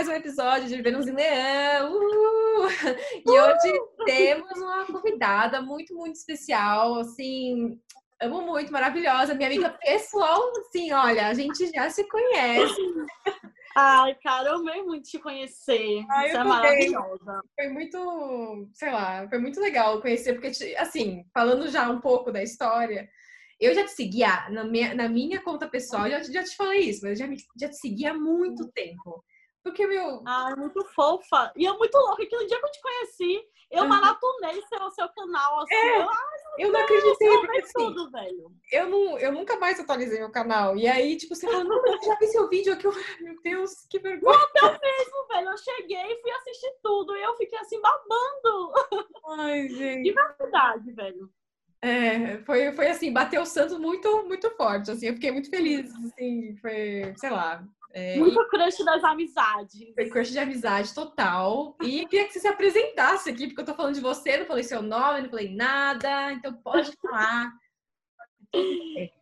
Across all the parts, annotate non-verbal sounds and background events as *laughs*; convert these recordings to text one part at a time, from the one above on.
mais um episódio de Vênus em Leão. E hoje temos uma convidada muito, muito especial, assim, amo muito, maravilhosa, minha amiga pessoal, assim, olha, a gente já se conhece. Ai, cara, eu amei muito te conhecer. Ai, Você é maravilhosa. Foi muito, sei lá, foi muito legal conhecer, porque, assim, falando já um pouco da história, eu já te seguia na minha, na minha conta pessoal, já, já te falei isso, mas eu já, já te seguia há muito tempo. Porque, meu. Ah, muito fofa. E é muito louca. Aquele dia que eu te conheci, eu uhum. maratonei seu, seu canal. Assim, é, eu, eu não acreditei. Eu porque, assim, tudo, velho. Eu, não, eu nunca mais atualizei meu canal. E aí, tipo, você falou, não, eu já vi seu vídeo aqui. Eu, meu Deus, que vergonha. Não, eu mesmo, velho. Eu cheguei e fui assistir tudo. E eu fiquei assim, babando. Ai, gente. De verdade, velho. É, foi, foi assim, bateu o santo muito, muito forte, assim, eu fiquei muito feliz, assim, foi, sei lá. É, muito e... crush das amizades. Foi crush de amizade total. E queria que você se apresentasse aqui, porque eu tô falando de você, não falei seu nome, não falei nada, então pode falar.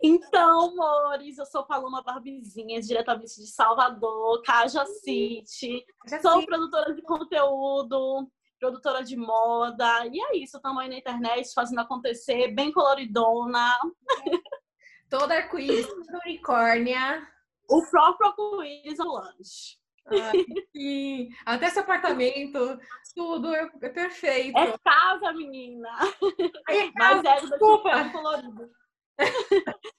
Então, amores, eu sou Paloma Barbizinha, diretamente de Salvador, Caja City. Sou produtora de conteúdo, produtora de moda. E é isso, estamos aí na internet fazendo acontecer, bem coloridona. Toda arco-íris, unicórnia. O próprio arco-íris ambulante. Ai, Até esse apartamento, tudo é, é, perfeito. É casa, menina. É casa, Mas é desculpa. colorido.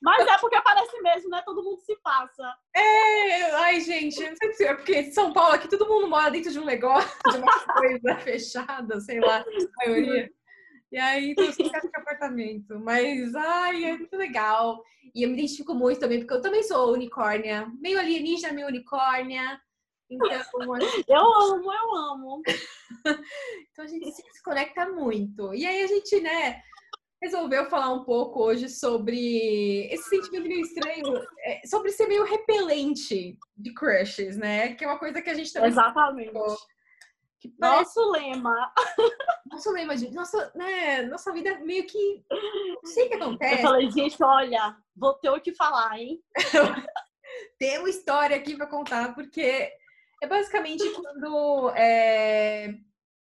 Mas é porque parece mesmo, né? Todo mundo se passa. É, ai, gente, não sei se é porque em São Paulo aqui todo mundo mora dentro de um negócio, de uma coisa *laughs* fechada, sei lá, a maioria. E aí, então, eu ficar no apartamento. Mas, ai, é muito legal. E eu me identifico muito também, porque eu também sou unicórnia. Meio alienígena, meio unicórnia. Então, *laughs* eu amo, eu amo. *laughs* então a gente se conecta muito. E aí a gente, né, resolveu falar um pouco hoje sobre esse sentimento meio estranho, é, sobre ser meio repelente de crushes, né? Que é uma coisa que a gente também. Exatamente. Que parece... Nosso lema. Nosso lema de nossa, né, nossa vida meio que. Não sei o que acontece. Eu falei, gente, olha, vou ter o que falar, hein? *laughs* Tem uma história aqui para contar, porque é basicamente quando é,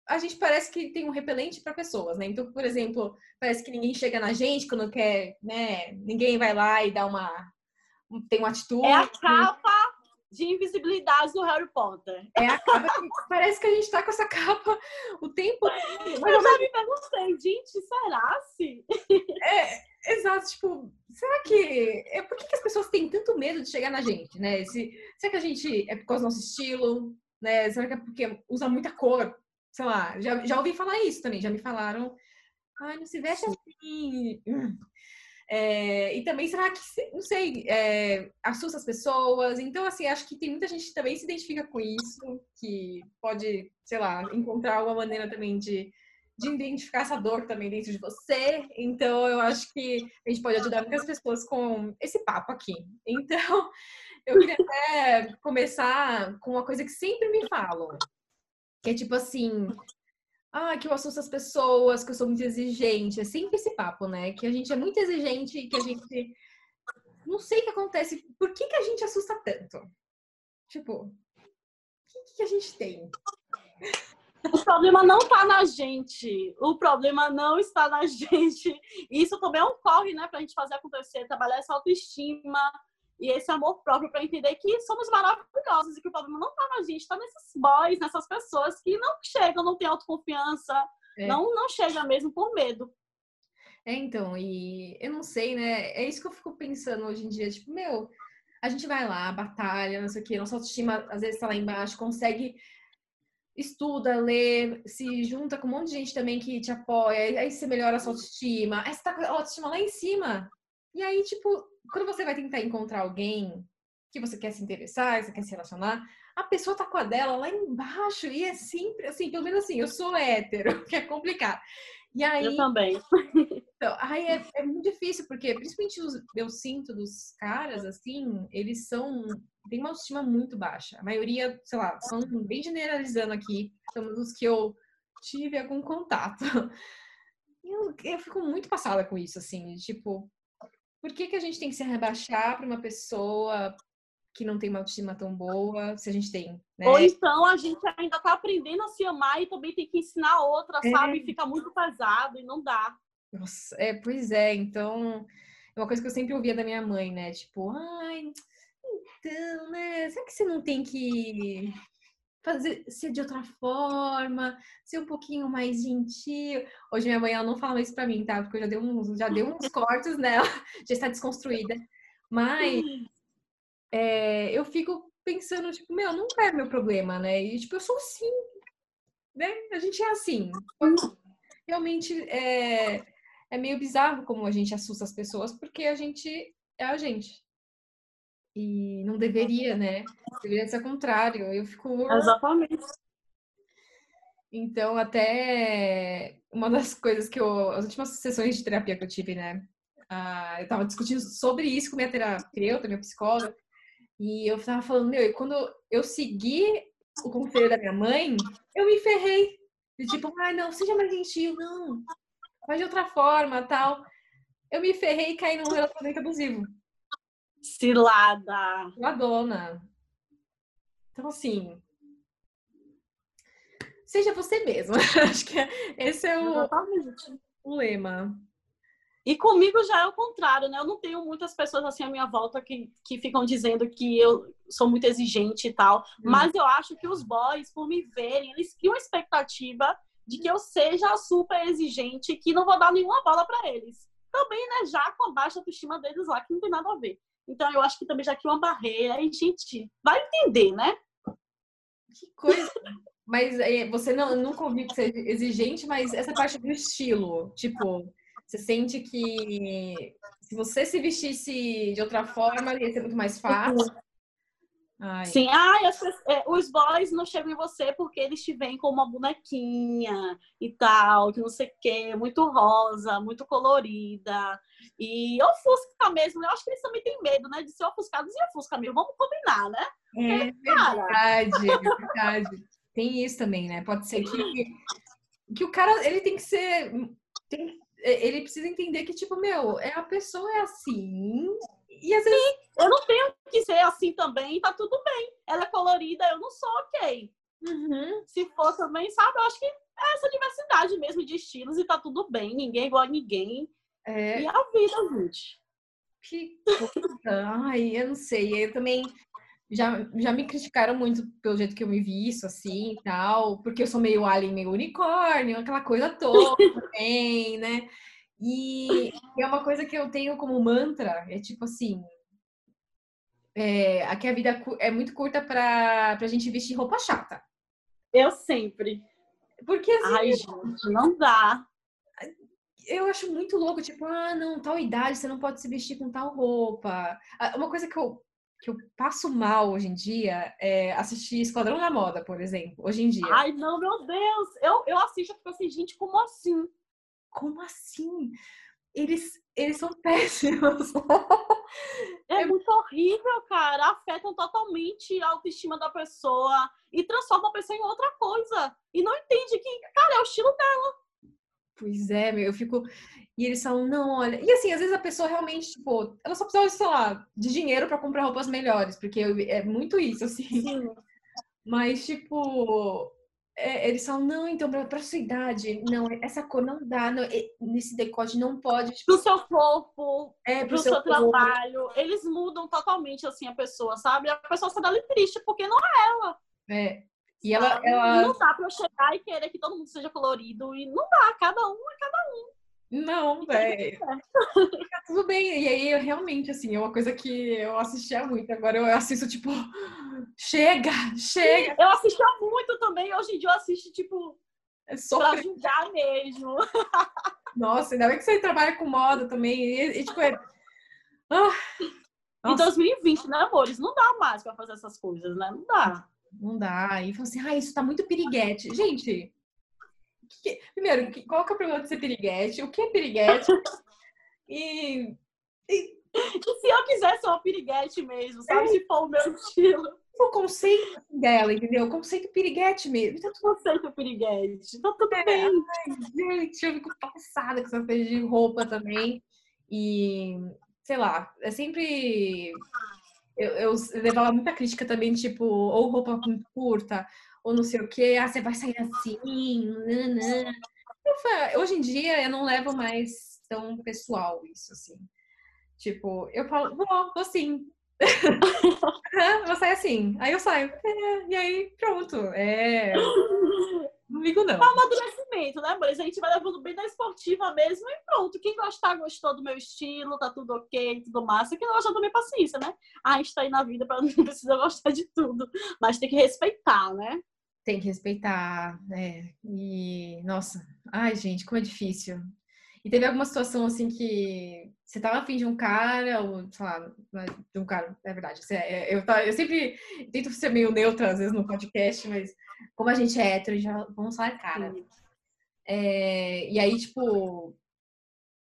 a gente parece que tem um repelente para pessoas, né? Então, por exemplo, parece que ninguém chega na gente quando quer, né? Ninguém vai lá e dá uma tem uma atitude. É a capa de invisibilidade do Harry Potter. É a capa que *laughs* parece que a gente tá com essa capa o tempo. Mas eu já me perguntei, gente, será se? É, exato, tipo, será que. É, por que, que as pessoas têm tanto medo de chegar na gente, né? Se, será que a gente é por causa do nosso estilo? Né? Será que é porque usa muita cor? sei lá, já, já ouvi falar isso também, já me falaram, ai, não se veste assim. É, e também, será que, não sei, é, assusta as pessoas? Então, assim, acho que tem muita gente que também se identifica com isso, que pode, sei lá, encontrar uma maneira também de, de identificar essa dor também dentro de você. Então, eu acho que a gente pode ajudar muitas pessoas com esse papo aqui. Então, *laughs* eu queria até começar com uma coisa que sempre me falam, que é tipo assim, ah, que eu assusto as pessoas, que eu sou muito exigente. É sempre esse papo, né? Que a gente é muito exigente, que a gente. Não sei o que acontece. Por que, que a gente assusta tanto? Tipo, o que, que a gente tem? O problema não está na gente. O problema não está na *laughs* gente. Isso também é um corre, né, pra gente fazer acontecer, trabalhar essa autoestima, e esse amor próprio para entender que somos maravilhosos e que o problema não está na gente, está nesses boys, nessas pessoas que não chegam, não têm autoconfiança, é. não, não chega mesmo por medo. É, então, e eu não sei, né? É isso que eu fico pensando hoje em dia, tipo, meu, a gente vai lá, batalha, não sei o quê, nossa autoestima às vezes tá lá embaixo, consegue estuda, lê, se junta com um monte de gente também que te apoia, aí você melhora a sua autoestima, aí você tá com a autoestima lá em cima. E aí, tipo, quando você vai tentar encontrar alguém que você quer se interessar, que você quer se relacionar, a pessoa tá com a dela lá embaixo e é sempre assim, pelo menos assim, eu sou hétero, *laughs* que é complicado. E aí, eu também. Então, aí é, é, muito difícil, porque principalmente os, eu sinto dos caras, assim, eles são. tem uma autoestima muito baixa. A maioria, sei lá, são bem generalizando aqui, são dos que eu tive algum contato. *laughs* Eu, eu fico muito passada com isso, assim, tipo, por que, que a gente tem que se rebaixar para uma pessoa que não tem uma autoestima tão boa, se a gente tem, né? Ou então a gente ainda tá aprendendo a se amar e também tem que ensinar outra, É. sabe? Fica muito pesado e não dá. Nossa, é, pois é, então, é uma coisa que eu sempre ouvia da minha mãe, né? Tipo, ai, então, né? Será que você não tem que fazer ser de outra forma, ser um pouquinho mais gentil? Hoje minha mãe ela não fala isso pra mim, tá? Porque eu já dei uns, já dei uns *laughs* cortes nela, *laughs* já está desconstruída. Mas é, eu fico pensando, tipo, meu, não é meu problema, né? E tipo, eu sou assim, né? A gente é assim. Realmente é, é meio bizarro como a gente assusta as pessoas, porque a gente é a gente. E não deveria, né? Deveria ser o contrário. Eu fico. Exatamente. Então, até uma das coisas que eu. As últimas sessões de terapia que eu tive, né? Ah, eu tava discutindo sobre isso com minha terapeuta, minha psicóloga. E eu tava falando, meu, e quando eu segui o conselho da minha mãe, eu me ferrei. De tipo, ai, não, seja mais gentil, não. Faz de outra forma, tal. Eu me ferrei e caí num relacionamento abusivo. Cilada. Uma dona. Então, assim. Seja você mesma. *laughs* Acho que esse é o, o lema. E comigo já é o contrário, né? Eu não tenho muitas pessoas assim à minha volta que, que ficam dizendo que eu sou muito exigente e tal. Hum. Mas eu acho que os boys, por me verem, eles criam a expectativa de que eu seja super exigente, que não vou dar nenhuma bola pra eles. Também, né? Já com a baixa autoestima deles lá, que não tem nada a ver. Então eu acho que também já cria uma barreira e, gente, vai entender, né? Que coisa. Mas é, você não, nunca ouviu que ser exigente, mas essa parte do estilo, tipo, você sente que se você se vestisse de outra forma, ia ser muito mais fácil. Ai, Sim, ai, as pe- é, os boys não chegam em você porque eles te veem com uma bonequinha e tal, que não sei o quê, muito rosa, muito colorida. E ofusca mesmo, eu acho que eles também têm medo, né, de ser ofuscados e ofusca mesmo. Vamos combinar, né? é verdade, é verdade. Tem isso também, né? Pode ser que, que o cara, ele tem que ser... tem- ele precisa entender que, tipo, meu, é, a pessoa é assim, e às vezes Eu não tenho que ser assim também, tá tudo bem. Ela é colorida, eu não sou ok. Uhum. Se for também, sabe, eu acho que é essa diversidade mesmo de estilos e tá tudo bem. Ninguém é igual a ninguém. É, E a vida, gente. Que coisa. Ai, eu não sei. Eu também já, já me criticaram muito pelo jeito que eu me visto, assim e tal, porque eu sou meio alien, meio unicórnio, aquela coisa toda também, né? E é uma coisa que eu tenho como mantra, é tipo assim. É, aqui a vida é muito curta pra, pra gente vestir roupa chata. Eu sempre. Porque assim, Ai, gente, não dá. eu acho muito louco, tipo, ah, não, tal idade você não pode se vestir com tal roupa. Ah, Uma coisa que eu, que eu passo mal hoje em dia é assistir Esquadrão da Moda, por exemplo, hoje em dia. Ai, não, meu Deus. Eu, eu assisto e fico assim, gente, como assim? Como assim? Eles, eles são péssimos. *laughs* É, É- muito horrível, cara. Afetam totalmente a autoestima da pessoa e transformam a pessoa em outra coisa. E não entende que, cara, é o estilo dela. Pois é, meu, eu fico. E eles falam, não, olha. E assim, às vezes a pessoa realmente, tipo, ela só precisa, sei lá, de dinheiro pra comprar roupas melhores, porque é muito isso, assim. Sim. Mas, tipo, é, eles falam, não, então, pra, pra sua idade, não, essa cor não dá, não, nesse decote não pode, tipo, Pro seu corpo, é pro seu, seu trabalho. Eles mudam totalmente, assim, a pessoa, sabe? A pessoa sai dali triste, porque não é É. E ela, ela, Não dá pra eu chegar e querer que todo mundo seja colorido. E não dá, cada um é cada não, velho, tá tudo bem. E aí, realmente, assim, é uma coisa que eu assistia muito, agora eu assisto, tipo, *gasps* chega, chega, Eu assistia muito também, hoje em dia eu assisto, tipo, é pra julgar mesmo. *laughs* Nossa, ainda bem que você trabalha com moda também, e, e, tipo, é... Ah, Em Nossa. 2020, né, amores? Não dá mais pra fazer essas coisas, né? Não dá. Não dá. E falou assim, ah, isso tá muito piriguete. Gente, que primeiro, qual que é o problema de ser piriguete? O que é piriguete? *laughs* E E se eu quiser ser uma piriguete mesmo, sabe? Se for o meu estilo, o conceito dela, entendeu? O conceito piriguete mesmo. Então, que é piriguete. Tá tudo É. bem. gente, eu fico passada com essa coisa de roupa também. E, sei lá, é sempre... eu, eu levava muita crítica também, tipo, ou roupa muito curta, ou não sei o quê, ah, você vai sair assim, nanã. Hoje em dia eu não levo mais tão pessoal isso, assim. Tipo, eu falo, vou, vou sim. *laughs* vou sair assim. Aí eu saio. É, e aí, pronto. É. Não ligo, não. É um amadurecimento, né, Mas A gente vai levando bem da esportiva mesmo e pronto. Quem gostar, gostou do meu estilo, tá tudo ok, tudo massa. Quem não gostar, também paciência, né? A gente tá aí na vida pra *laughs* não precisar gostar de tudo. Mas tem que respeitar, né? Tem que respeitar, né? E, nossa, ai, gente, como é difícil. E teve alguma situação assim que você tava afim de um cara, ou sei lá, de um cara, é verdade. É, eu, eu sempre tento ser meio neutra às vezes no podcast, mas como a gente é hétero, já vamos falar cara. É, e aí, tipo,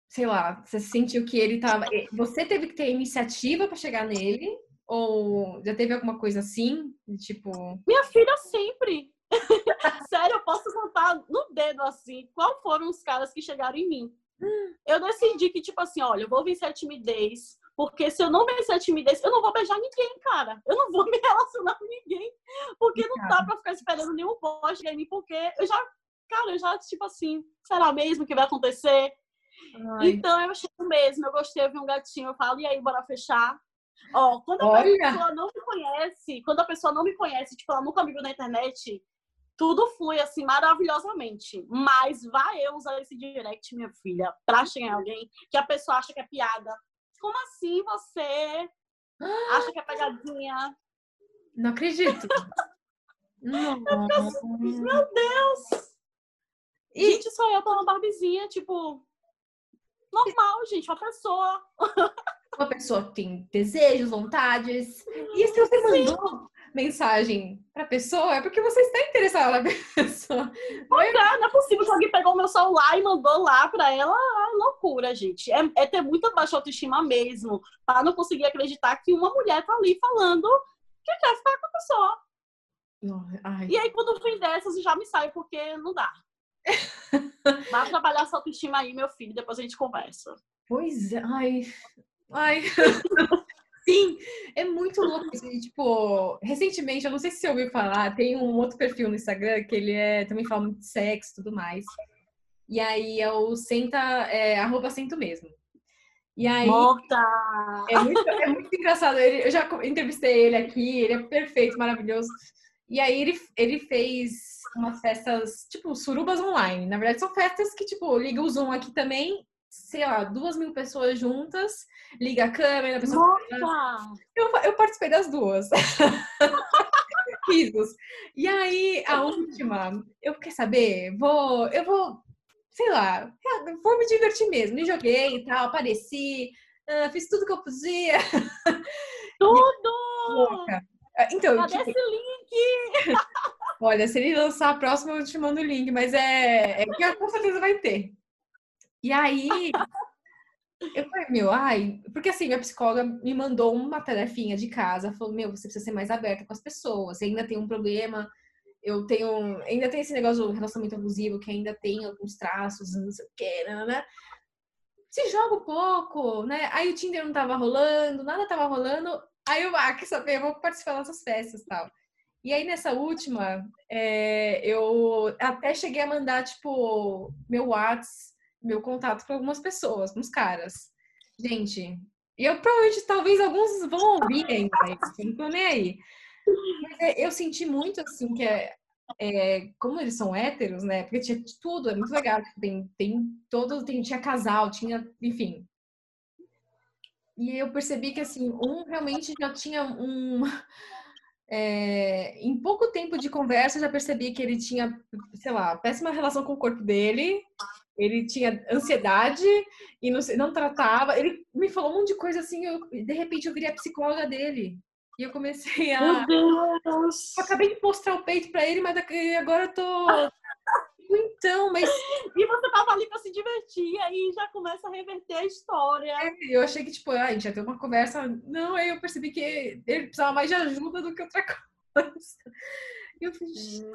sei lá, você sentiu que ele tava. Você teve que ter iniciativa para chegar nele? Ou já teve alguma coisa assim? Tipo. Minha filha sempre. *laughs* Sério, eu posso contar no dedo assim. Qual foram os caras que chegaram em mim? Eu decidi que, tipo assim, olha, eu vou vencer a timidez, porque se eu não vencer a timidez, eu não vou beijar ninguém, cara. Eu não vou *laughs* me relacionar com ninguém, porque não dá pra ficar esperando nenhum boy chegar em mim, porque eu já, cara, eu já, tipo assim, será mesmo que vai acontecer? Ai. Então eu chego mesmo, eu gostei, eu vi um gatinho, eu falo, e aí, bora fechar? Ó, quando a Olha. pessoa não me conhece, quando a pessoa não me conhece, tipo, ela nunca me viu na internet, tudo flui assim maravilhosamente. Mas vai eu usar esse direct, minha filha, pra chegar em alguém que a pessoa acha que é piada. Como assim você *gasps* acha que é pegadinha? Não acredito. *laughs* Não. Assim, meu Deus! E... Gente, sou eu, tô uma barbizinha, tipo. Normal, gente, uma pessoa. Pessoa tem desejos, vontades. E se você mandou mensagem pra pessoa, é porque você está interessada na *laughs* pessoa. Não é, não é possível que alguém pegou o meu celular e mandou lá pra ela. É loucura, gente. É, é ter muita baixa autoestima mesmo, para não conseguir acreditar que uma mulher tá ali falando que quer ficar com a pessoa. Ai. E aí, quando vem dessas, já me sai, porque não dá. *laughs* Vai trabalhar essa autoestima aí, meu filho, depois a gente conversa. Pois é, ai. Ai. *laughs* Sim, é muito louco. Assim, tipo, recentemente, eu não sei se você ouviu falar, tem um outro perfil no Instagram que ele é, também fala muito de sexo e tudo mais. E aí é o senta, é, arroba sento mesmo. E aí. Morta! É muito, é muito engraçado. Ele, eu já entrevistei ele aqui, ele é perfeito, maravilhoso. E aí ele, ele fez umas festas, tipo, surubas online. Na verdade, são festas que, tipo, liga o Zoom aqui também sei lá, duas mil pessoas juntas, liga a câmera, a pessoa. Eu, eu participei das duas. *laughs* Risos. E aí, a última, eu quer saber? Vou, eu vou, sei lá, vou me divertir mesmo. Me joguei e tal, apareci, fiz tudo que eu podia. *laughs* Tudo! Ah, então, Cadê tipo... esse link? *laughs* Olha, se ele lançar a próxima, eu te mando o link, mas é, é que com certeza vai ter. E aí, eu falei, meu, ai, porque assim, minha psicóloga me mandou uma tarefinha de casa, falou, meu, você precisa ser mais aberta com as pessoas, você ainda tem um problema, eu tenho, ainda tem esse negócio do relacionamento abusivo, que ainda tem alguns traços, não sei o que, né, né? Se joga um pouco, né? Aí o Tinder não tava rolando, nada tava rolando, aí ah, quer saber, eu vou participar dessas festas e tal. E aí, nessa última, é, eu até cheguei a mandar, tipo, meu WhatsApp meu contato com algumas pessoas, os caras. Gente, e eu provavelmente, talvez alguns vão ouvir ainda, não tô nem aí. Mas é, eu senti muito, assim, que é, é, como eles são héteros, né? Porque tinha tudo, é muito legal. Tem, tem todo, tem, tinha casal, tinha, enfim. E eu percebi que, assim, um realmente já tinha um. *laughs* É, em pouco tempo de conversa, eu já percebi que ele tinha, sei lá, péssima relação com o corpo dele, ele tinha ansiedade e não, não tratava. Ele me falou um monte de coisa assim, eu, de repente eu virei a psicóloga dele. E eu comecei a. Meu Deus! Eu acabei de mostrar o peito pra ele, mas agora eu tô. *laughs* Então, mas. E você tava ali pra se divertir, aí já começa a reverter a história. É, eu achei que, tipo, ah, a gente ia ter uma conversa. Não, aí eu percebi que ele precisava mais de ajuda do que outra *laughs* coisa. E eu fiz. Hum.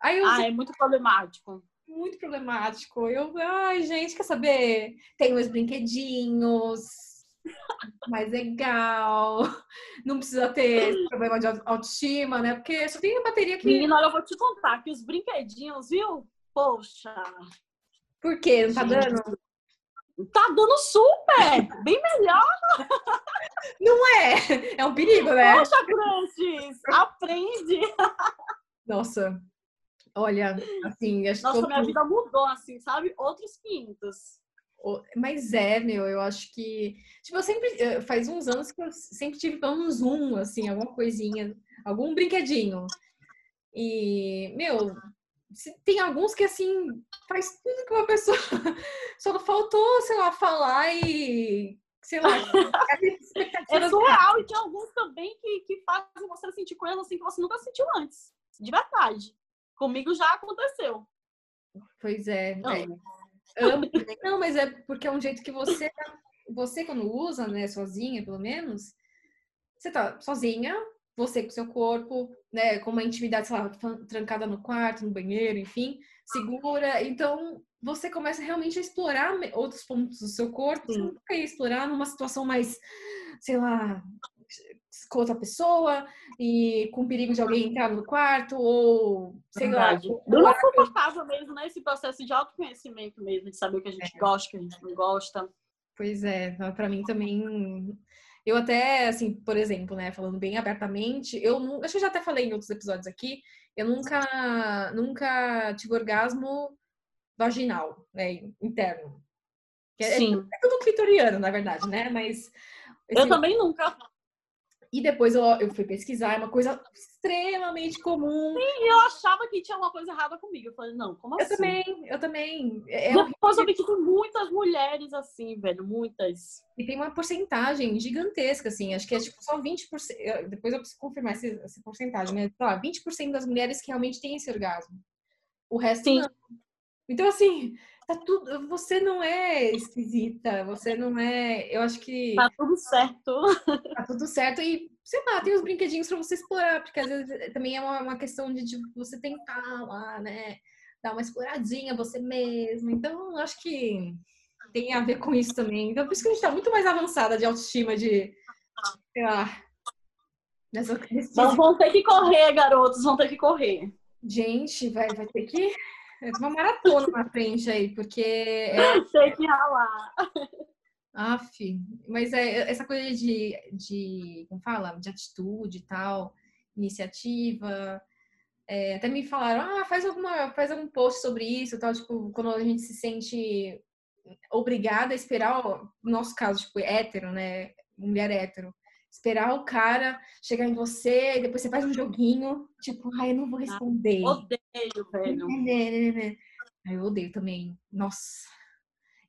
Aí eu... Ah, é muito problemático muito problemático. Eu, ai, gente, quer saber? Tem os brinquedinhos. mais legal. Não precisa ter problema de autoestima, né? Porque só tem a bateria que. Menina, olha, eu vou te contar que os brinquedinhos, viu? Poxa. Por quê? Não tá dando? Tá dando super! Bem melhor! Não é? É um perigo, né? Poxa, Francis! Aprende! Nossa, olha, assim, acho Nossa, minha vida mudou, assim, sabe? Outros 500. Mas é, meu, eu acho que. Tipo, eu sempre. Faz uns anos que eu sempre tive pelo menos um, assim, alguma coisinha, algum brinquedinho. E, meu, tem alguns que, assim, faz tudo que uma pessoa. *laughs* Só faltou, sei lá, falar e. Sei lá. é surreal. E tem alguns também que, que fazem você sentir coisas assim que você nunca sentiu antes. De verdade. Comigo já aconteceu. Pois é. Não. é. Amo. Não, mas é porque é um jeito que você, você quando usa, né, sozinha, pelo menos, você tá sozinha, você com seu corpo, né, com uma intimidade, sei lá, trancada no quarto, no banheiro, enfim, segura. Então, você começa realmente a explorar outros pontos do seu corpo, Sim. você nunca ia explorar numa situação mais, sei lá, com outra pessoa e com perigo de alguém entrar no quarto ou sei Verdade. lá. Não é confortável mesmo, né? Esse processo de autoconhecimento mesmo, de saber o que a gente é. gosta, o que a gente não gosta. Pois é, para mim também. Eu até, assim, por exemplo, né, falando bem abertamente, eu não, acho que eu já até falei em outros episódios aqui, eu nunca, nunca tive orgasmo vaginal, né, interno. É, Sim. É, é tudo clitoriano, na verdade, né? Mas eu também nunca. E depois eu, eu fui pesquisar, é uma coisa extremamente comum. Sim, eu achava que tinha uma coisa errada comigo. Eu falei, não, como eu assim? Eu também, eu também. É, é depois eu vi que tem muitas mulheres assim, velho, muitas. E tem uma porcentagem gigantesca, assim, acho que é tipo só 20%. Depois eu preciso confirmar essa, essa porcentagem, mas lá, 20% das mulheres que realmente têm esse orgasmo. O resto Sim. não. Então, assim, tá tudo. Você não é esquisita, você não é. Eu acho que. Tá tudo certo. *laughs* Tá tudo certo. E, sei lá, tem os brinquedinhos pra você explorar, porque às vezes eh, também é uma, uma questão de, de você tentar lá, né? Dar uma exploradinha você mesmo. Então, eu acho que tem a ver com isso também. Então, por isso que a gente tá muito mais avançada de autoestima, de. Sei lá. Não, vão ter que correr, garotos, vão ter que correr. Gente, vai, vai ter que é uma maratona na frente aí, porque. É... *laughs* Tem que ralar. Aff, mas é essa coisa de, de. Como fala? De atitude e tal, iniciativa. É, até me falaram, ah, faz, alguma, faz algum post sobre isso tal, tipo, quando a gente se sente obrigada a esperar, no nosso caso, tipo, hétero, né? Mulher hétero esperar o cara chegar em você e depois você faz um joguinho, tipo, ai, eu não vou ah, responder. odeio, velho. Ai, eu odeio também. Nossa.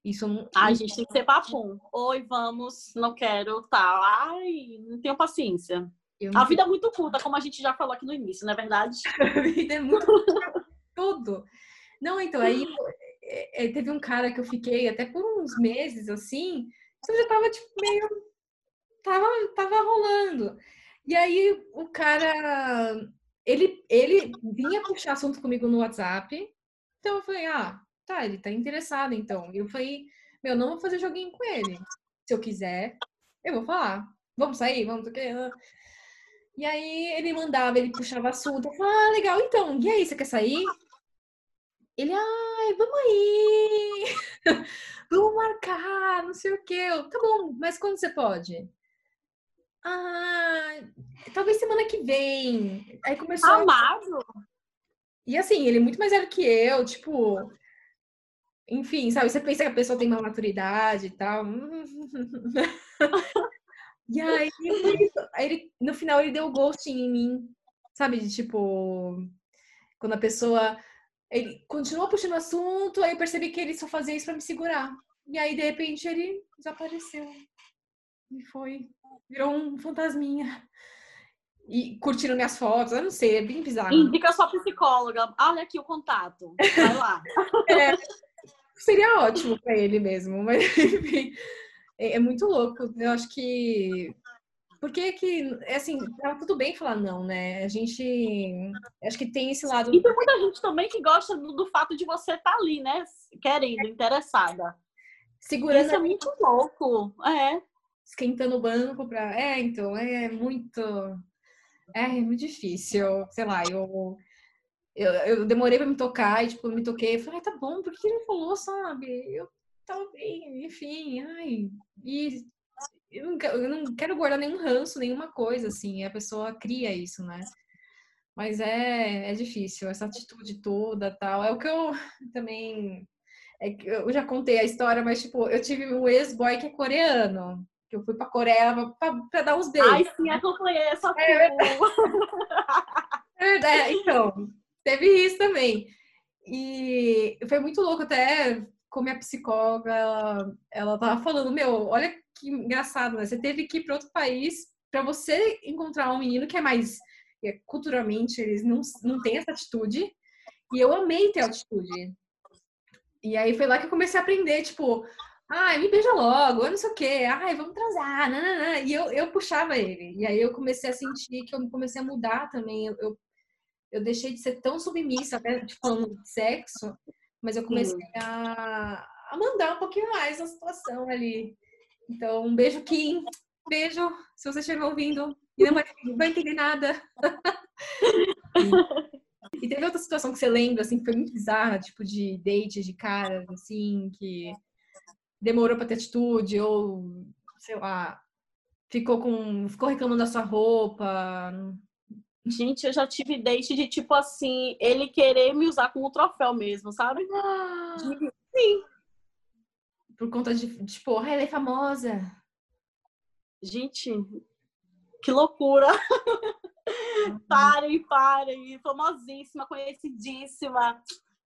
Isso não. Ai, a gente tem que ser papum. Oi, vamos, não quero, tal. Tá. Ai, não tenho paciência. a vida é muito curta, como a gente já falou aqui no início, não é verdade? *laughs* a vida é muito curta. Tudo. Não, então, aí é, é, teve um cara que eu fiquei até por uns meses assim, eu já tava tipo meio tava, tava rolando. E aí o cara, ele, ele vinha puxar assunto comigo no WhatsApp. Então eu falei, ah, tá, ele tá interessado então. E eu falei, meu, não vou fazer joguinho com ele. Se eu quiser, eu vou falar. Vamos sair? Vamos o quê? E aí ele mandava, ele puxava assunto. Eu falava, ah, legal, então. E aí, você quer sair? Ele, ai, vamos aí. *laughs* vamos marcar, não sei o quê. Eu, tá bom, mas quando você pode? Ah, talvez semana que vem. Aí começou. Amado! E assim, ele é muito mais velho que eu, tipo. Enfim, sabe? Você pensa que a pessoa tem uma maturidade e tal. *laughs* e aí, ele, no final, ele deu ghosting em mim. Sabe? De tipo. Quando a pessoa. Ele continua puxando o assunto, aí eu percebi que ele só fazia isso pra me segurar. E aí, de repente, ele desapareceu. E foi. Virou um fantasminha. E curtindo minhas fotos, eu não sei, é bem bizarro. Indica sua psicóloga. Olha aqui o contato. Vai lá. *laughs* é, seria ótimo para ele mesmo, mas *laughs* enfim. É, é, muito louco. Eu acho que. Porque que, é assim, tá tudo bem falar não, né? A gente. Acho que tem esse lado. E tem muita gente também que gosta do, do fato de você estar tá ali, né? Querendo, interessada. Segurando. Isso é muito louco. É esquentando o banco pra. É, então, é muito. É, muito difícil. Sei lá, eu. Eu, eu demorei pra me tocar e, tipo, me toquei. Falei, ah, tá bom, por que ele falou, sabe? Eu tava bem, enfim, ai. E eu não, eu não quero guardar nenhum ranço, nenhuma coisa, assim. A pessoa cria isso, né? Mas é, é difícil, essa atitude toda tal. É o que eu também. É eu já contei a história, mas, tipo, eu tive um ex-boy que é coreano. Que eu fui pra Coreia pra, pra dar uns beijos. Ai, sim, é que eu conheço a é, é, então, teve isso também. E foi muito louco até com minha psicóloga, ela, ela tava falando, meu, olha que engraçado, né? Você teve que ir para outro país para você encontrar um menino que é mais é, culturalmente eles não, não têm essa atitude. E eu amei ter atitude. E aí foi lá que eu comecei a aprender, tipo, ai, me beija logo, eu não sei o quê, ai, vamos transar, nananã. E eu, eu puxava ele. E aí eu comecei a sentir que eu comecei a mudar também. Eu, eu, eu deixei de ser tão submissa, até tipo, falando de sexo, mas eu comecei a, a mandar um pouquinho mais a situação ali. Então, um beijo, Kim. Beijo, se você estiver ouvindo e não vai, vai entender nada. e teve outra situação que você lembra, assim, que foi muito bizarra, tipo de date de caras, assim, que demorou pra ter atitude, ou, sei lá, ficou com. ficou reclamando da sua roupa. Gente, eu já tive date de tipo assim, ele querer me usar como troféu mesmo, sabe? Ah, Sim. Por conta de, tipo, ah, ela é famosa. Gente, que loucura! Uhum. *laughs* parem, parem, famosíssima, conhecidíssima,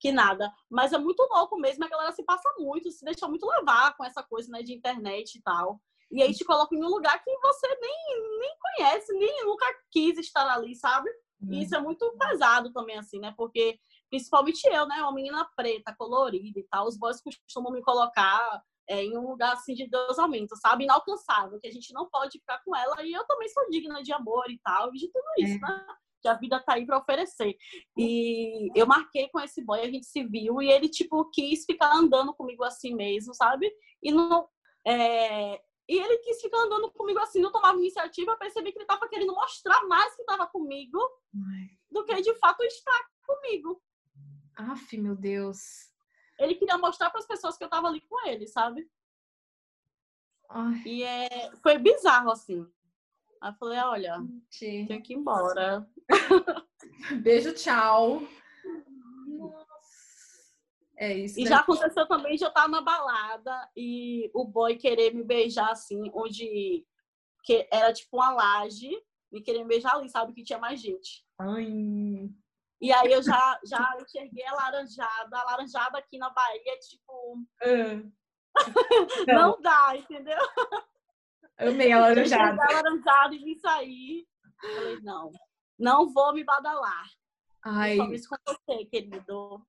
que nada. Mas é muito louco mesmo, a galera se passa muito, se deixa muito levar com essa coisa né, de internet e tal. E aí te coloca em um lugar que você nem, nem conhece, nem nunca quis estar ali, sabe? E isso é muito pesado também, assim, né? Porque, principalmente eu, né? Uma menina preta, colorida e tal, os boys costumam me colocar é, em um lugar assim de deusamento, sabe? Inalcançável, que a gente não pode ficar com ela. E eu também sou digna de amor e tal, e de tudo isso, é. né? Que a vida tá aí para oferecer. E eu marquei com esse boy, a gente se viu, e ele, tipo, quis ficar andando comigo assim mesmo, sabe? E não. É... E ele quis ficar andando comigo assim, não tomava iniciativa. Eu percebi que ele tava querendo mostrar mais que tava comigo do que de fato estar comigo. Aff, meu Deus ele queria mostrar para as pessoas que eu tava ali com ele, sabe? Ai. E é, foi bizarro, assim. Aí eu falei, olha, Gente. tenho que ir embora. *laughs* Beijo, tchau. É isso. E né? já aconteceu também de eu estar na balada e o boy querer me beijar assim, onde que era tipo uma laje, me querer me beijar ali, sabe? Que tinha mais gente. Ai. E aí eu já, já enxerguei a laranjada. A laranjada aqui na Bahia, tipo. *laughs* Uh. não dá, entendeu? Amei a laranjada. Eu a laranjada e vim sair. Falei, não, não vou me badalar. Ai. Só isso com você, querido.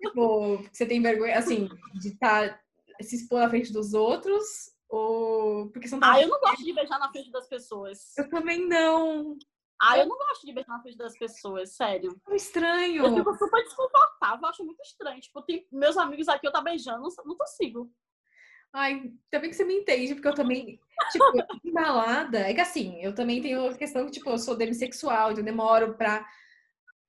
Tipo, você tem vergonha, assim, de estar tá, se expor na frente dos outros? Ou porque são Ah, eu não gosto de beijar na frente das pessoas. Eu também não. Ah, eu não gosto de beijar na frente das pessoas, sério. É estranho. Eu fico super desconfortável, eu acho muito estranho. Tipo, tem meus amigos aqui, eu tá beijando, não consigo. Ai, também que você me entende, porque eu também, tipo, embalada. É que assim, eu também tenho a questão que, tipo, eu sou demissexual, então eu demoro pra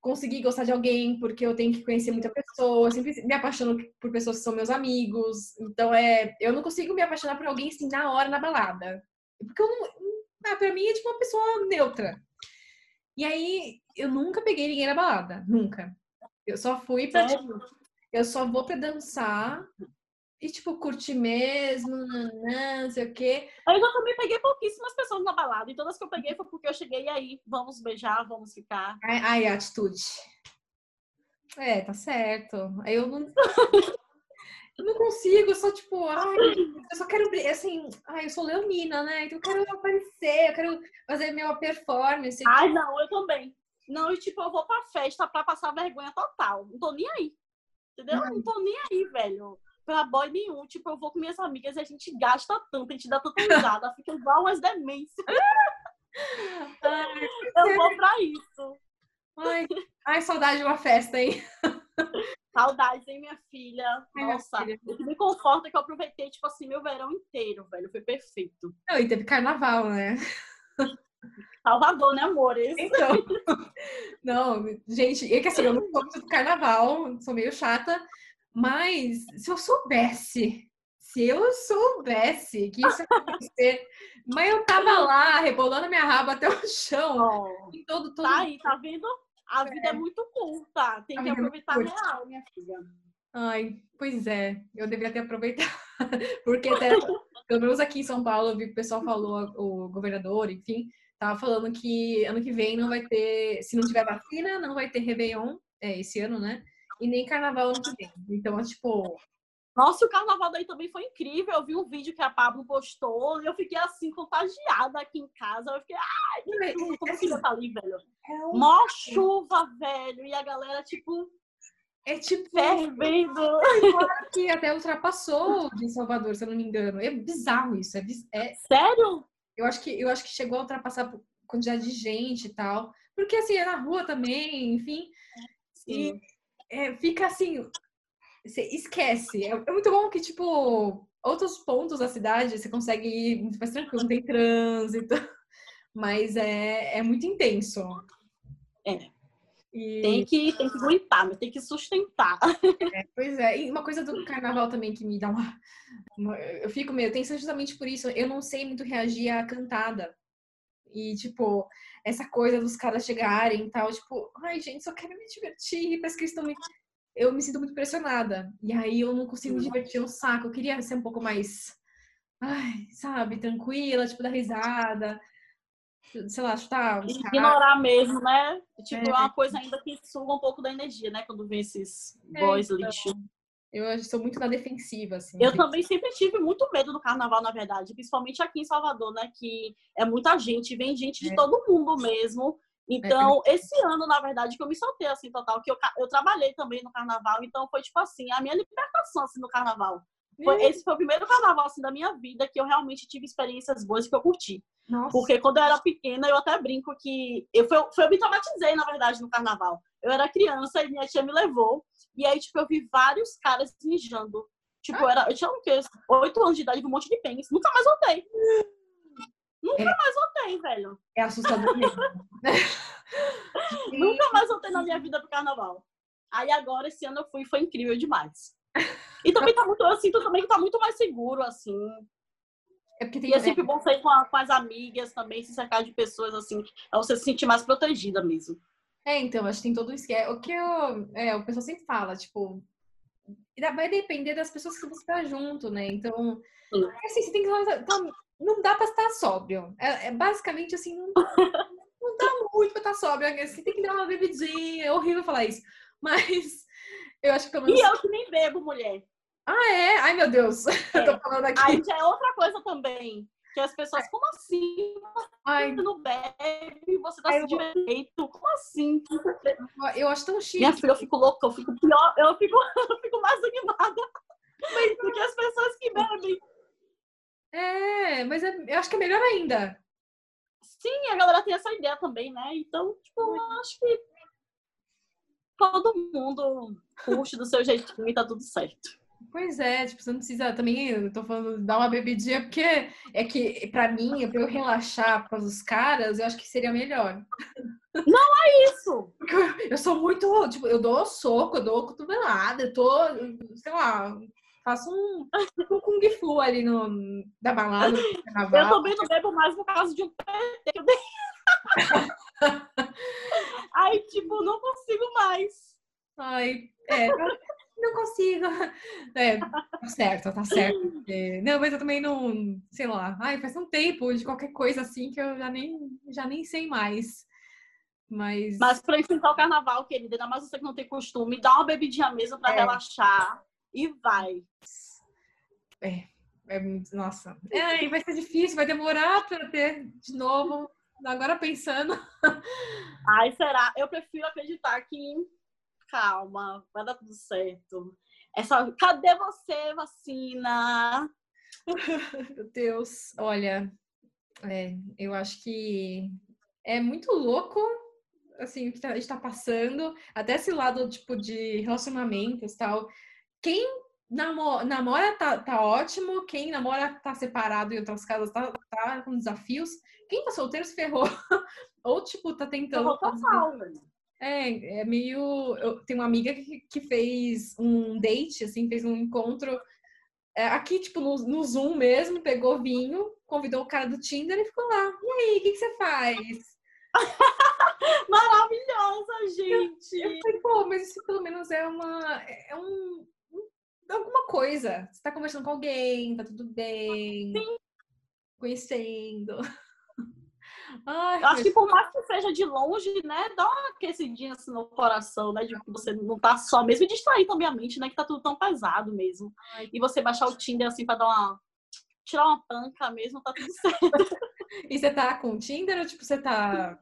conseguir gostar de alguém, porque eu tenho que conhecer muita pessoa, eu sempre me apaixono por pessoas que são meus amigos. Então, é, eu não consigo me apaixonar por alguém assim na hora, na balada. Porque eu não. Ah, pra mim é tipo uma pessoa neutra. E aí, eu nunca peguei ninguém na balada. Nunca. Eu só fui pra, tipo, eu só vou pra dançar e, tipo, curtir mesmo, não sei o quê. Eu já também peguei pouquíssimas pessoas na balada. E todas que eu peguei foi porque eu cheguei aí, vamos beijar, vamos ficar. Ai, ai atitude. É, tá certo. Aí eu não. Eu não consigo, eu sou tipo, ai, eu só quero, assim, ai, eu sou leonina, né? Então eu quero aparecer, eu quero fazer minha performance. Ai, não, eu também. Não, e tipo, eu vou pra festa pra passar vergonha total. Não tô nem aí. Entendeu? Não tô nem aí, velho. Pra boy nenhum. Tipo, eu vou com minhas amigas e a gente gasta tanto, a gente dá tanta risada, fica igual umas demências. *laughs* Ai, eu vou pra isso. Ai, ai, saudade de uma festa, hein? Saudades, hein, minha filha? Ai, minha Nossa, filha. o que me conforta é que eu aproveitei, tipo assim, meu verão inteiro, velho. Foi perfeito. Não, e teve carnaval, né? Salvador, né, amores? Então, *laughs* não, gente, é que assim, eu não sou muito do carnaval, sou meio chata, mas se eu soubesse, se eu soubesse que isso ia acontecer, *laughs* mas eu tava lá, rebolando minha raba até o chão, Ó, em todo, todo tá aí, tá vendo? A vida é, muito curta. Tem A que é aproveitar curta. real, minha filha. Ai, pois é, eu deveria ter aproveitado, *laughs* porque até, *laughs* pelo menos aqui em São Paulo, eu vi que o pessoal falou, o governador, enfim, tava falando que ano que vem não vai ter, se não tiver vacina, não vai ter Réveillon, é, esse ano, né? E nem Carnaval ano que vem. Então, é tipo, Nossa, o carnaval daí também foi incrível. Eu vi um vídeo que a Pablo postou e eu fiquei assim, contagiada aqui em casa. Eu fiquei, ai, é, como é, que assim, tá ali, velho? é, um- Mó chuva, velho. E a galera, tipo, é tipo fervendo. *laughs* que até ultrapassou de Salvador, se eu não me engano. É bizarro isso. É, biz- é- Sério? eu, acho que, eu acho que chegou a ultrapassar por quantidade de gente e tal. Porque assim, é na rua também, enfim. E é, fica assim, você esquece. É, é muito bom que, tipo, outros pontos da cidade você consegue ir muito mais tranquilo, não tem trânsito. *laughs* Mas é, é muito intenso. É. E, Tem que, tem que aguentar, mas tem que sustentar. *laughs* Pois é, e uma coisa do carnaval também que me dá uma. uma- eu fico meio tensa justamente por isso. Eu não sei muito reagir à cantada. E, tipo, essa coisa dos caras chegarem e tal, tipo, ai, gente, só quero me divertir, parece que eles estão me. Eu me sinto muito pressionada. E aí eu não consigo me divertir no saco. Eu queria ser um pouco mais. Ai, sabe, tranquila, tipo, dar risada. Sei lá, chutar os caras. Ignorar mesmo, né? Tipo, É. é uma coisa ainda que suga um pouco da energia, né? Quando vem esses É, boys então. lixo. Eu sou muito na defensiva, assim. Eu também sempre tive muito medo do carnaval, na verdade, principalmente aqui em Salvador, né? Que é muita gente, vem gente de É. todo mundo mesmo. Então, esse ano, na verdade, que eu me soltei assim total, que eu, eu trabalhei também no carnaval, então foi tipo assim, a minha libertação assim no carnaval. Foi- esse foi o primeiro carnaval assim da minha vida que eu realmente tive experiências boas que eu curti. Nossa. Porque quando eu era pequena, eu até brinco que eu, foi, foi, eu me traumatizei, na verdade, no carnaval. Eu era criança e minha tia me levou. E aí, tipo, eu vi vários caras mijando. Tipo, eu, era, eu tinha o quê? Oito anos de idade, vi um monte de pênis. Nunca mais voltei. Nunca É. mais voltei, velho. É assustador mesmo. *laughs* Nunca mais voltei na minha vida pro carnaval. Aí agora, esse ano eu fui, foi incrível demais. E também tá muito, eu sinto também que tá muito mais seguro, assim. É porque tem. E é sempre bom sair com, a- com as amigas também, se cercar de pessoas assim, pra você se sentir mais protegida mesmo. É, então, acho que tem todo um esquema. O que eu, é, o pessoal sempre fala, tipo, vai depender das pessoas que você tá junto, né? Então, Sim. assim, você tem que. Então, não dá pra estar sóbrio. É, é basicamente assim, não, não dá muito pra estar sóbrio. Você tem que dar uma bebidinha. É horrível falar isso. Mas eu acho que pelo menos. E eu que nem bebo, mulher. Ah, é? Ai, meu Deus. *laughs* Eu tô falando aqui. Aí já é outra coisa também. Que as pessoas, como assim? Ai, Você não bebe, você tá Ai, se eu vou- divertindo. Como assim? eu acho tão chique. Minha filha, eu fico louca, eu fico pior, eu fico, *laughs* eu fico mais animada do que as pessoas que bebem. É, mas é- eu acho que é melhor ainda. Sim, a galera tem essa ideia também, né? Então, tipo, eu acho que todo mundo curte do seu jeitinho e tá tudo certo. Pois é, tipo, você não precisa também, eu tô falando, dar uma bebidinha, porque é que, pra mim, pra eu relaxar causa dos caras, eu acho que seria melhor. Isso! Porque eu, eu sou muito, tipo, eu dou soco, eu dou cotovelada, eu tô, sei lá, faço um, um kung fu ali no, da balada, do Eu também não bebo mais por causa de um. *laughs* Aí, tipo, não consigo mais. Ai, é, não consigo. *laughs* É, tá certo, tá certo. É, não, mas eu também não, sei lá, ai, faz um tempo de qualquer coisa assim que eu já nem, já nem sei mais. Mas, Mas pra enfrentar o carnaval, querida, ainda mais você que não tem costume, dá uma bebidinha mesmo pra É. relaxar e vai. é muito, nossa, é, vai ser difícil, vai demorar pra ter de novo. Agora pensando, *laughs* Ai, será? Eu prefiro acreditar que calma, vai dar tudo certo. Essa, cadê você, vacina? *laughs* meu Deus, olha, é, eu acho que é muito louco assim, o que tá, a gente tá passando, até esse lado, tipo, de relacionamentos tal. Quem namora, namora tá, tá ótimo, quem namora tá separado em outras casas tá, tá com desafios. Quem tá solteiro se ferrou. *laughs* Ou, tipo, tá tentando. Total, é, é meio. Eu tenho uma amiga que, que fez um date, assim, fez um encontro é, aqui, tipo, no, no Zoom mesmo, pegou vinho, convidou o cara do Tinder e ficou lá. E aí, o que, que você faz? *laughs* Maravilhosa, gente! Eu, eu falei, pô, mas isso pelo menos é uma. É um. Alguma coisa. Você tá conversando com alguém, tá tudo bem. Sim. Conhecendo. Ai, acho que por mais que seja de longe, né, dá uma aquecidinha assim no coração, né, de você não tá só, mesmo e distrair também a mente, né, que tá tudo tão pesado mesmo. Ai. E você baixar o Tinder assim pra dar uma, tirar uma panca mesmo, tá tudo certo. *laughs* e você tá com o Tinder ou tipo, você tá...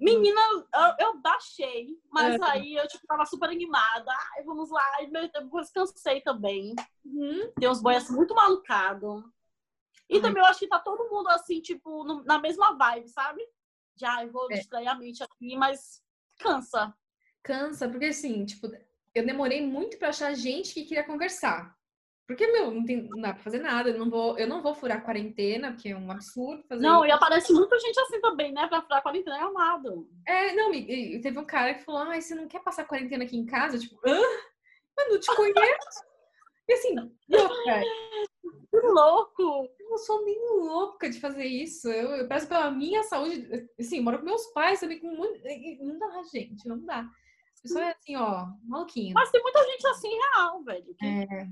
Menina, eu, eu baixei, mas é. aí eu tipo, tava super animada. Ai, vamos lá, e depois cansei também. Uhum. Tem uns boias muito malucados. E Ai. também eu acho que tá todo mundo assim, tipo, no, na mesma vibe, sabe? Já eu vou é. distrair a mente aqui, mas cansa. Cansa, porque assim, tipo, eu demorei muito para achar gente que queria conversar. Porque, meu, não, tem, não dá pra fazer nada, eu não vou, eu não vou furar quarentena, porque é um absurdo fazer Não, e aparece muita gente assim também, né? Pra furar quarentena é amado. É, não, e, e teve um cara que falou, ah, você não quer passar quarentena aqui em casa? Tipo, hã? Mano, eu te conheço. e assim, cara, que louco! Eu sou nem louca de fazer isso. Eu, eu peço pela minha saúde. Assim, moro com meus pais também, com muito. Não dá, gente, não dá. A pessoa é assim, ó, maluquinho. Mas tem muita gente assim real, velho. Que... É.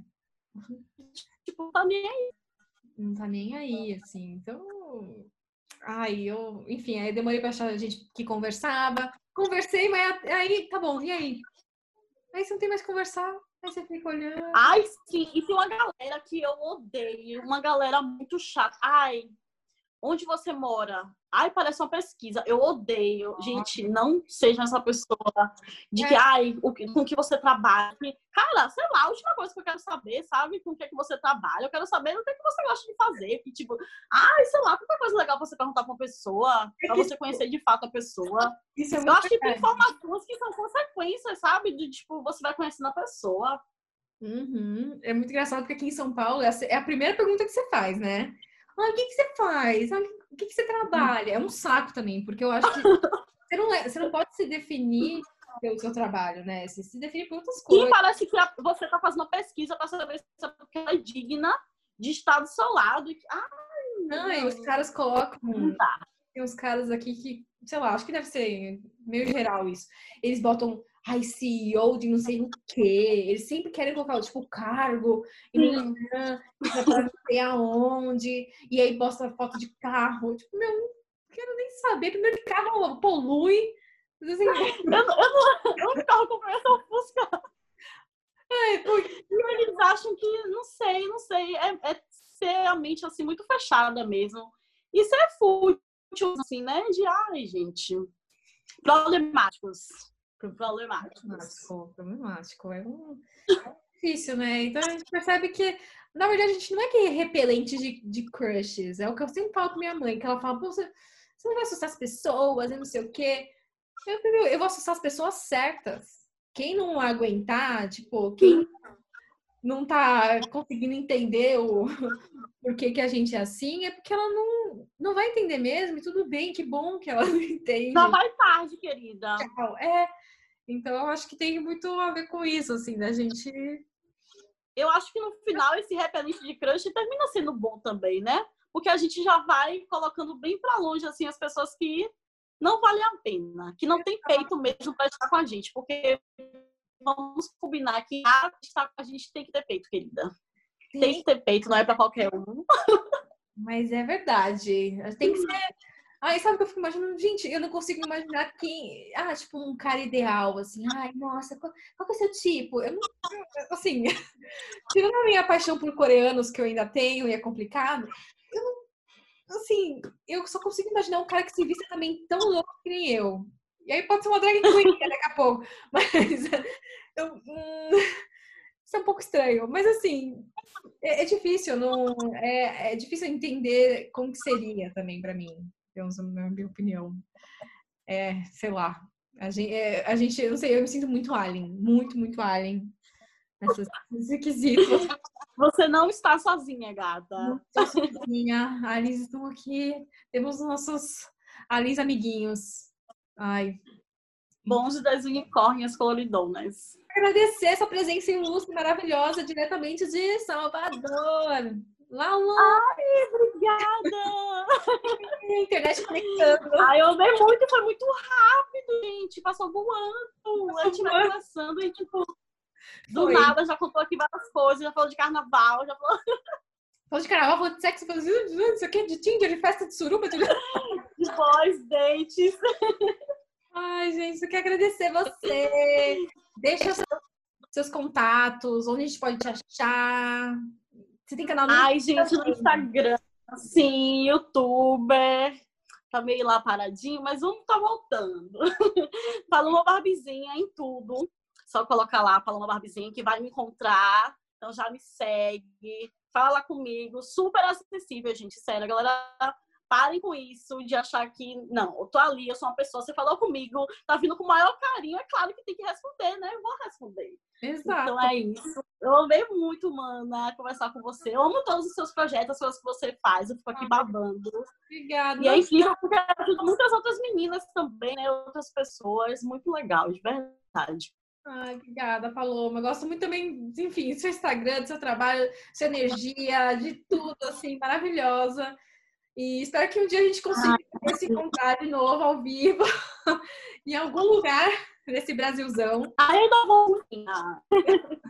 Tipo, não tá nem aí. Não tá nem aí, assim. Então. Ai, eu. Enfim, aí demorei pra achar gente que conversava. Conversei, mas aí, tá bom, e aí? Aí você não tem mais que conversar. Você fica olhando. Ai, sim. E tem uma galera que eu odeio. Uma galera muito chata. Ai, onde você mora? Ai, parece uma pesquisa. Eu odeio. Gente, não seja essa pessoa de é. que, ai, o que, com que você trabalha. Cara, sei lá, a última coisa que eu quero saber, sabe? Com o que, é que você trabalha. Eu quero saber o que, é que você gosta de fazer. Que, tipo, ai, sei lá, qualquer coisa legal pra você perguntar pra uma pessoa, é pra você conhecer de fato a pessoa. Isso é eu acho que tem informações que são consequências, sabe? De, tipo, você vai conhecendo a pessoa. Uhum. É muito engraçado porque aqui em São Paulo é a primeira pergunta que você faz, né? Ah, o que, que você faz? Ah, o que, que você trabalha? É um saco também, porque eu acho que *laughs* você não, é, você não pode se definir pelo seu trabalho, né? Você se define por outras coisas. E parece que você está fazendo uma pesquisa para saber se ela é digna de estar do seu lado. Ai, não, e os caras colocam. Tem uns caras aqui que, sei lá, acho que deve ser meio geral isso. Eles botam ai, CEO de não sei o quê. Eles sempre querem colocar, tipo, cargo e não sei aonde. E aí posta foto de carro. Tipo, meu, não quero nem saber. Primeiro que carro polui. Assim, eu, *laughs* eu, não, eu não carro com essa Fusca. É, porque... eles acham que, não sei, não sei, é, é ser a mente assim muito fechada mesmo. Isso é fútil, assim, né? De ai, gente, problemáticos problemático. Problemático, problemático. É um é difícil, né? Então a gente percebe que, na verdade, a gente não é que é repelente de, de crushes. É o que eu sempre falo com minha mãe, que ela fala, Pô, você, você não vai assustar as pessoas e não sei o quê. Eu, eu vou assustar as pessoas certas. Quem não aguentar, tipo, quem não tá conseguindo entender o *laughs* porquê que a gente é assim, é porque ela não, não vai entender mesmo, e tudo bem, que bom que ela *laughs* não entende. Só vai tarde, querida. É, então eu acho que tem muito a ver com isso, assim, da gente. Eu acho que no final esse repelente de crush termina sendo bom também, né? Porque a gente já vai colocando bem para longe, assim, as pessoas que não valem a pena, que não tem peito mesmo para estar com a gente, porque vamos combinar que a gente tem que ter peito, querida. Sim. Tem que ter peito, não é para qualquer um. Mas é verdade. Tem que ser. *laughs* Ai, sabe que eu fico imaginando? Gente, eu não consigo imaginar quem. Ah, tipo, um cara ideal, assim. Ai, nossa, qual, qual é o seu tipo? Eu não. Assim, *laughs* tirando a minha paixão por coreanos, que eu ainda tenho e é complicado, eu não. Assim, eu só consigo imaginar um cara que se vista também tão louco que nem eu. E aí pode ser uma drag queen *laughs* daqui a pouco. Mas *laughs* eu, hum, isso é um pouco estranho. Mas assim, é, é difícil, não, é, é, difícil entender como que seria também para mim. Temos a minha opinião. É, sei lá. A gente, é, a gente, eu não sei, eu me sinto muito alien, muito, muito alien nessas requisitos. *laughs* Você não está sozinha, gata. Não estou sozinha. Aliens estão aqui. Temos nossos aliens amiguinhos. Ai. Bons das unicórnias coloridonas. Agradecer essa presença ilustre, maravilhosa, diretamente de Salvador. Lalu! Ai, obrigada! *laughs* internet conectando. Ai, eu amei muito, foi muito rápido, gente. Passou voando. A gente vai conversando e, tipo, do foi. nada já contou aqui várias coisas, já falou de carnaval, já falou. *laughs* Falou de carnaval, falou de sexo, falou de isso aqui, de Tinder, de festa de suruba, de, *laughs* de voz, dentes. Ai, gente, eu quero agradecer você. Deixa seus contatos, onde a gente pode te achar. Você tem canal no Ai, gente, no Instagram. Sim, youtuber. Tá meio lá paradinho, mas vamos tá voltando. *laughs* Paloma Barbizinha em tudo. Só colocar lá Paloma Barbizinha que vai me encontrar. Então já me segue, fala comigo. Super acessível, gente. Sério, a galera Parem com isso de achar que, não, eu tô ali, eu sou uma pessoa, você falou comigo, tá vindo com o maior carinho, é claro que tem que responder, né? Eu vou responder. Exato. Então é isso. Eu amei muito, mana, conversar com você. Eu amo todos os seus projetos, as coisas que você faz. Eu fico aqui babando. Obrigada. E é incrível porque ajuda muitas outras meninas também, né? Outras pessoas. Muito legal, de verdade. Ai, obrigada, Paloma. Gosto muito também, enfim, do seu Instagram, do seu trabalho, sua energia, de tudo, assim, maravilhosa. E espero que um dia a gente consiga ah, se encontrar de novo ao vivo *laughs* em algum lugar nesse Brasilzão. Ainda vou. *laughs*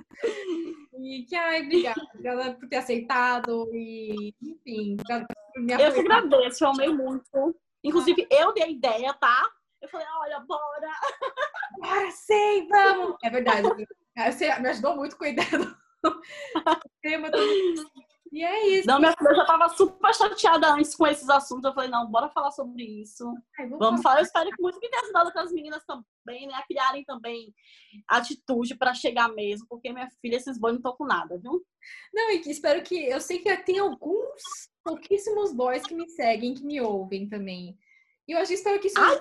e que, ai, obrigada, por ter aceitado e, enfim, por me apoiar. Eu que agradeço, eu amei muito. Inclusive, eu dei a ideia, tá? Eu falei, olha, bora! *laughs* Bora sim, vamos! É verdade, você me ajudou muito com a ideia do tema. E é isso. Não, minha filha já tava super chateada antes com esses assuntos. Eu falei, não, bora falar sobre isso. Ai, Vamos falar. Eu espero que muito que tenha ajudado com as meninas também, né? A criarem também atitude para chegar mesmo, porque minha filha, esses boys não estão com nada, viu? Não, e que espero que. Eu sei que tem alguns pouquíssimos boys que me seguem, que me ouvem também. E eu acho, espero que isso Ai.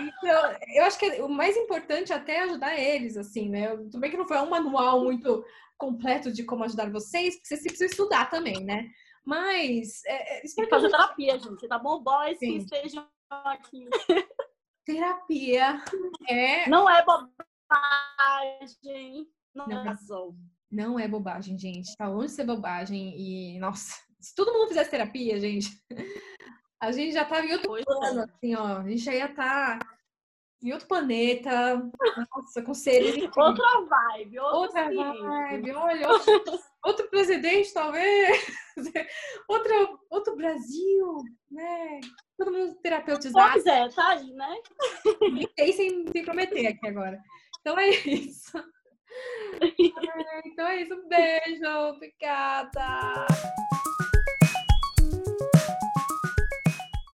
Então, eu acho que o mais importante até é ajudar eles, assim, né? Tudo bem que não foi um manual muito completo de como ajudar vocês, porque vocês precisam estudar também, né? Mas. É, é, Tem que fazer terapia, gente, tá bom? Boys Sim. que estejam aqui. *laughs* Terapia é. Não é bobagem. Não, não, é, não é bobagem, gente. Tá longe de ser bobagem. E, nossa, se todo mundo fizesse terapia, gente, *laughs* a gente já tava em outro pois plano, é. assim, ó. A gente já ia estar tá em outro planeta, nossa, com seres. Outra vibe, outra vibe. Olha, outro, outro presidente, talvez. *laughs* outro, outro Brasil, né? Todo mundo terapeutizado. Pois é, tá aí, né? Gritei sem, sem prometer aqui agora. Então é isso. *laughs* então é isso. Um beijo. Obrigada.